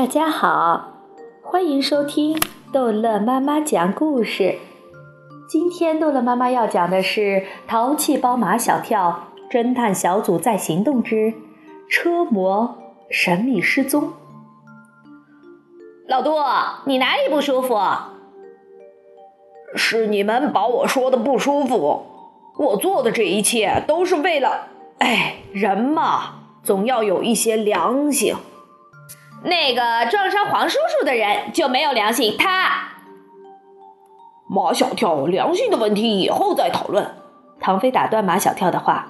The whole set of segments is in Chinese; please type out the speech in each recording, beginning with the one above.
大家好，欢迎收听逗乐妈妈讲故事。今天逗乐妈妈要讲的是《淘气包马小跳》侦探小组在行动之车模神秘失踪。老杜，你哪里不舒服？是你们把我说的不舒服。我做的这一切都是为了……哎，人嘛，总要有一些良心。那个撞伤黄叔叔的人就没有良心，他。马小跳良心的问题以后再讨论。唐飞打断马小跳的话，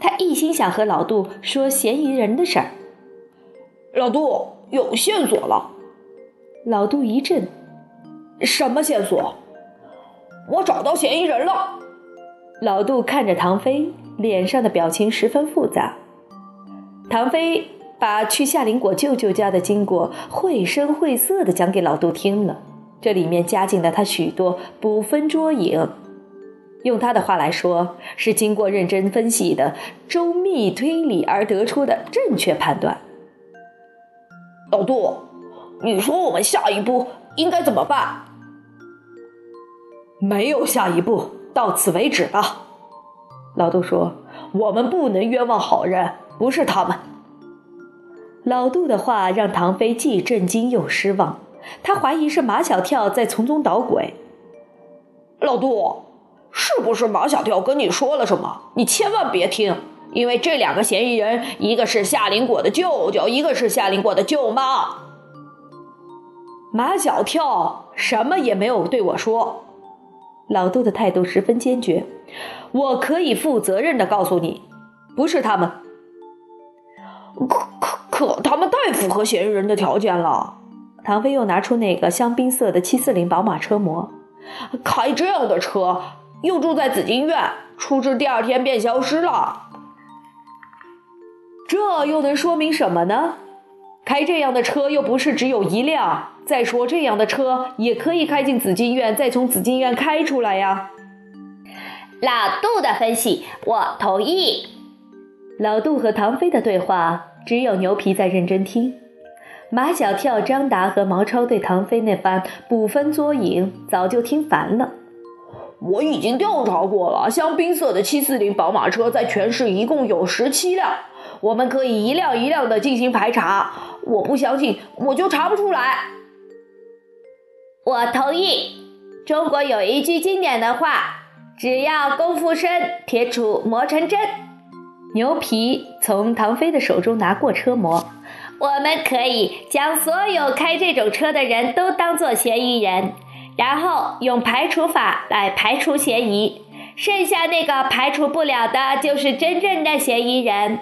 他一心想和老杜说嫌疑人的事儿。老杜有线索了。老杜一震：“什么线索？”我找到嫌疑人了。老杜看着唐飞，脸上的表情十分复杂。唐飞。把去夏林果舅舅家的经过绘声绘色地讲给老杜听了，这里面加进了他许多捕风捉影，用他的话来说，是经过认真分析的周密推理而得出的正确判断。老杜，你说我们下一步应该怎么办？没有下一步，到此为止吧。老杜说：“我们不能冤枉好人，不是他们。”老杜的话让唐飞既震惊又失望，他怀疑是马小跳在从中捣鬼。老杜，是不是马小跳跟你说了什么？你千万别听，因为这两个嫌疑人，一个是夏林果的舅舅，一个是夏林果的舅妈。马小跳什么也没有对我说。老杜的态度十分坚决，我可以负责任的告诉你，不是他们。可他们太符合嫌疑人的条件了。唐飞又拿出那个香槟色的七四零宝马车模，开这样的车，又住在紫金院，出事第二天便消失了，这又能说明什么呢？开这样的车又不是只有一辆。再说，这样的车也可以开进紫金院，再从紫金院开出来呀。老杜的分析，我同意。老杜和唐飞的对话，只有牛皮在认真听。马小跳、张达和毛超对唐飞那番捕风捉影，早就听烦了。我已经调查过了，香槟色的七四零宝马车在全市一共有十七辆，我们可以一辆一辆的进行排查。我不相信，我就查不出来。我同意。中国有一句经典的话：只要功夫深，铁杵磨成针。牛皮从唐飞的手中拿过车模，我们可以将所有开这种车的人都当作嫌疑人，然后用排除法来排除嫌疑，剩下那个排除不了的，就是真正的嫌疑人。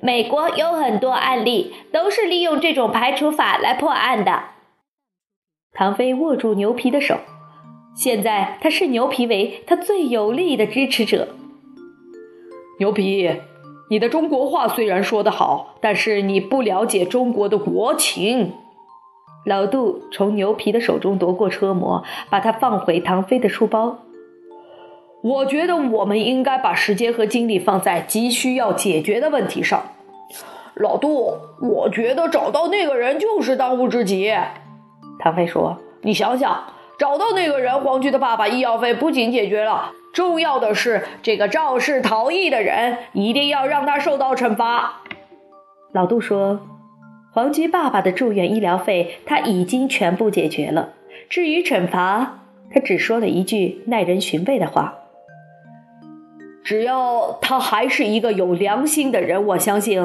美国有很多案例都是利用这种排除法来破案的。唐飞握住牛皮的手，现在他视牛皮为他最有力的支持者。牛皮。你的中国话虽然说得好，但是你不了解中国的国情。老杜从牛皮的手中夺过车模，把它放回唐飞的书包。我觉得我们应该把时间和精力放在急需要解决的问题上。老杜，我觉得找到那个人就是当务之急。唐飞说：“你想想，找到那个人，黄菊的爸爸医药费不仅解决了。”重要的是，这个肇事逃逸的人一定要让他受到惩罚。老杜说：“黄菊爸爸的住院医疗费他已经全部解决了，至于惩罚，他只说了一句耐人寻味的话：只要他还是一个有良心的人，我相信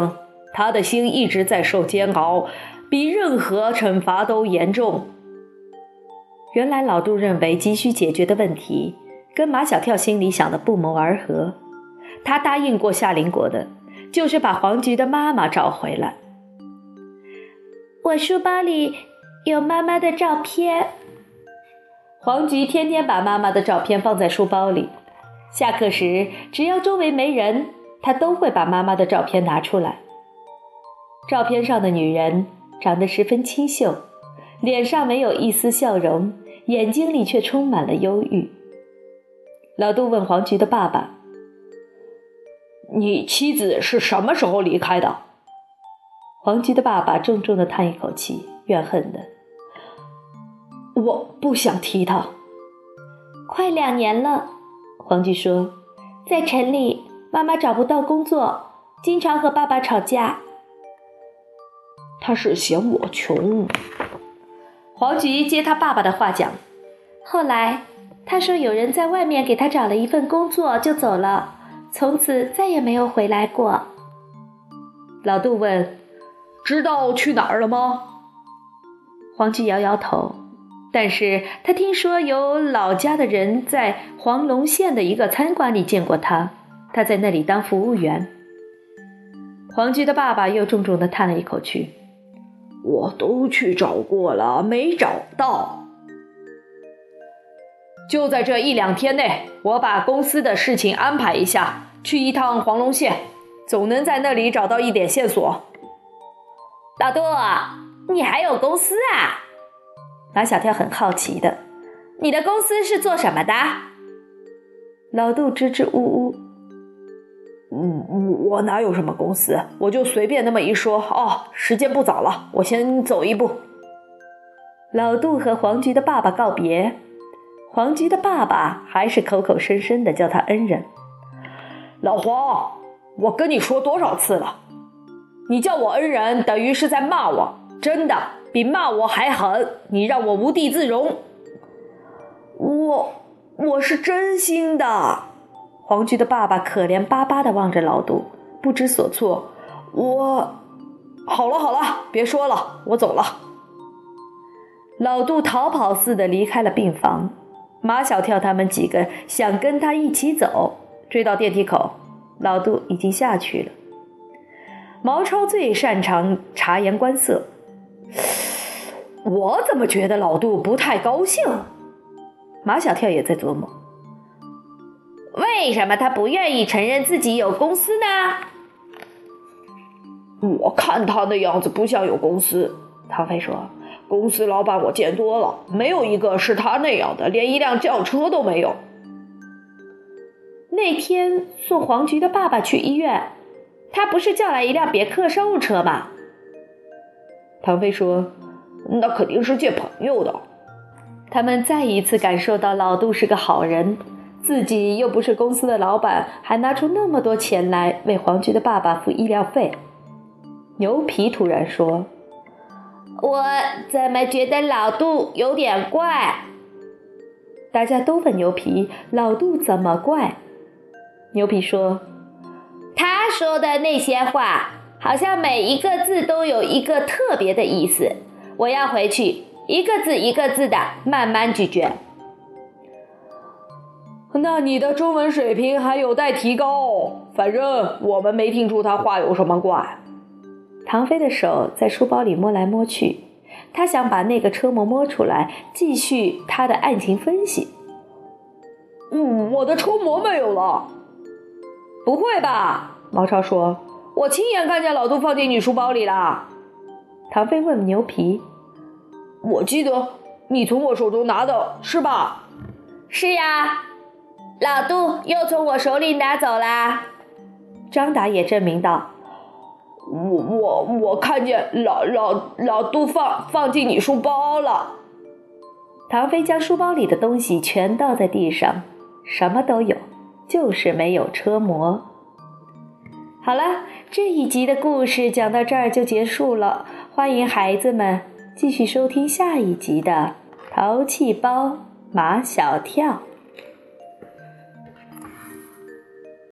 他的心一直在受煎熬，比任何惩罚都严重。”原来老杜认为急需解决的问题。跟马小跳心里想的不谋而合，他答应过夏林果的，就是把黄菊的妈妈找回来。我书包里有妈妈的照片。黄菊天天把妈妈的照片放在书包里，下课时只要周围没人，她都会把妈妈的照片拿出来。照片上的女人长得十分清秀，脸上没有一丝笑容，眼睛里却充满了忧郁。老杜问黄菊的爸爸：“你妻子是什么时候离开的？”黄菊的爸爸重重的叹一口气：“怨恨的。我不想提他。快两年了，黄菊说，在城里，妈妈找不到工作，经常和爸爸吵架。他是嫌我穷。黄菊接他爸爸的话讲，后来他说有人在外面给他找了一份工作就走了，从此再也没有回来过。老杜问：“知道去哪儿了吗？”黄菊摇摇头。但是他听说有老家的人在黄龙县的一个餐馆里见过他，他在那里当服务员。黄菊的爸爸又重重地叹了一口气：“我都去找过了，没找到。就在这一两天内，我把公司的事情安排一下，去一趟黄龙县，总能在那里找到一点线索。”老杜，你还有公司啊？马小跳很好奇的：“你的公司是做什么的？”老杜支支吾吾：“嗯，我哪有什么公司？我就随便那么一说。哦，时间不早了，我先走一步。”老杜和黄菊的爸爸告别，黄菊的爸爸还是口口声声的叫他恩人。老黄，我跟你说多少次了？你叫我恩人，等于是在骂我，真的。比骂我还狠，你让我无地自容。我我是真心的。黄菊的爸爸可怜巴巴的望着老杜，不知所措。我，好了好了，别说了，我走了。老杜逃跑似的离开了病房。马小跳他们几个想跟他一起走，追到电梯口，老杜已经下去了。毛超最擅长察言观色。我怎么觉得老杜不太高兴？马小跳也在琢磨，为什么他不愿意承认自己有公司呢？我看他那样子不像有公司。唐飞说：“公司老板我见多了，没有一个是他那样的，连一辆轿车都没有。”那天送黄菊的爸爸去医院，他不是叫来一辆别克商务车吗？唐飞说。那肯定是借朋友的。他们再一次感受到老杜是个好人，自己又不是公司的老板，还拿出那么多钱来为黄菊的爸爸付医疗费。牛皮突然说：“我怎么觉得老杜有点怪？”大家都问牛皮：“老杜怎么怪？”牛皮说：“他说的那些话，好像每一个字都有一个特别的意思。”我要回去，一个字一个字的慢慢咀嚼。那你的中文水平还有待提高。反正我们没听出他话有什么怪。唐飞的手在书包里摸来摸去，他想把那个车模摸出来，继续他的案情分析。嗯，我的车模没有了。不会吧？毛超说：“我亲眼看见老杜放进你书包里了。”唐飞问牛皮：“我记得你从我手中拿的是吧？”“是呀，老杜又从我手里拿走啦。”张达也证明道：“我我我看见老老老杜放放进你书包了。”唐飞将书包里的东西全倒在地上，什么都有，就是没有车模。好了，这一集的故事讲到这儿就结束了。欢迎孩子们继续收听下一集的《淘气包马小跳》。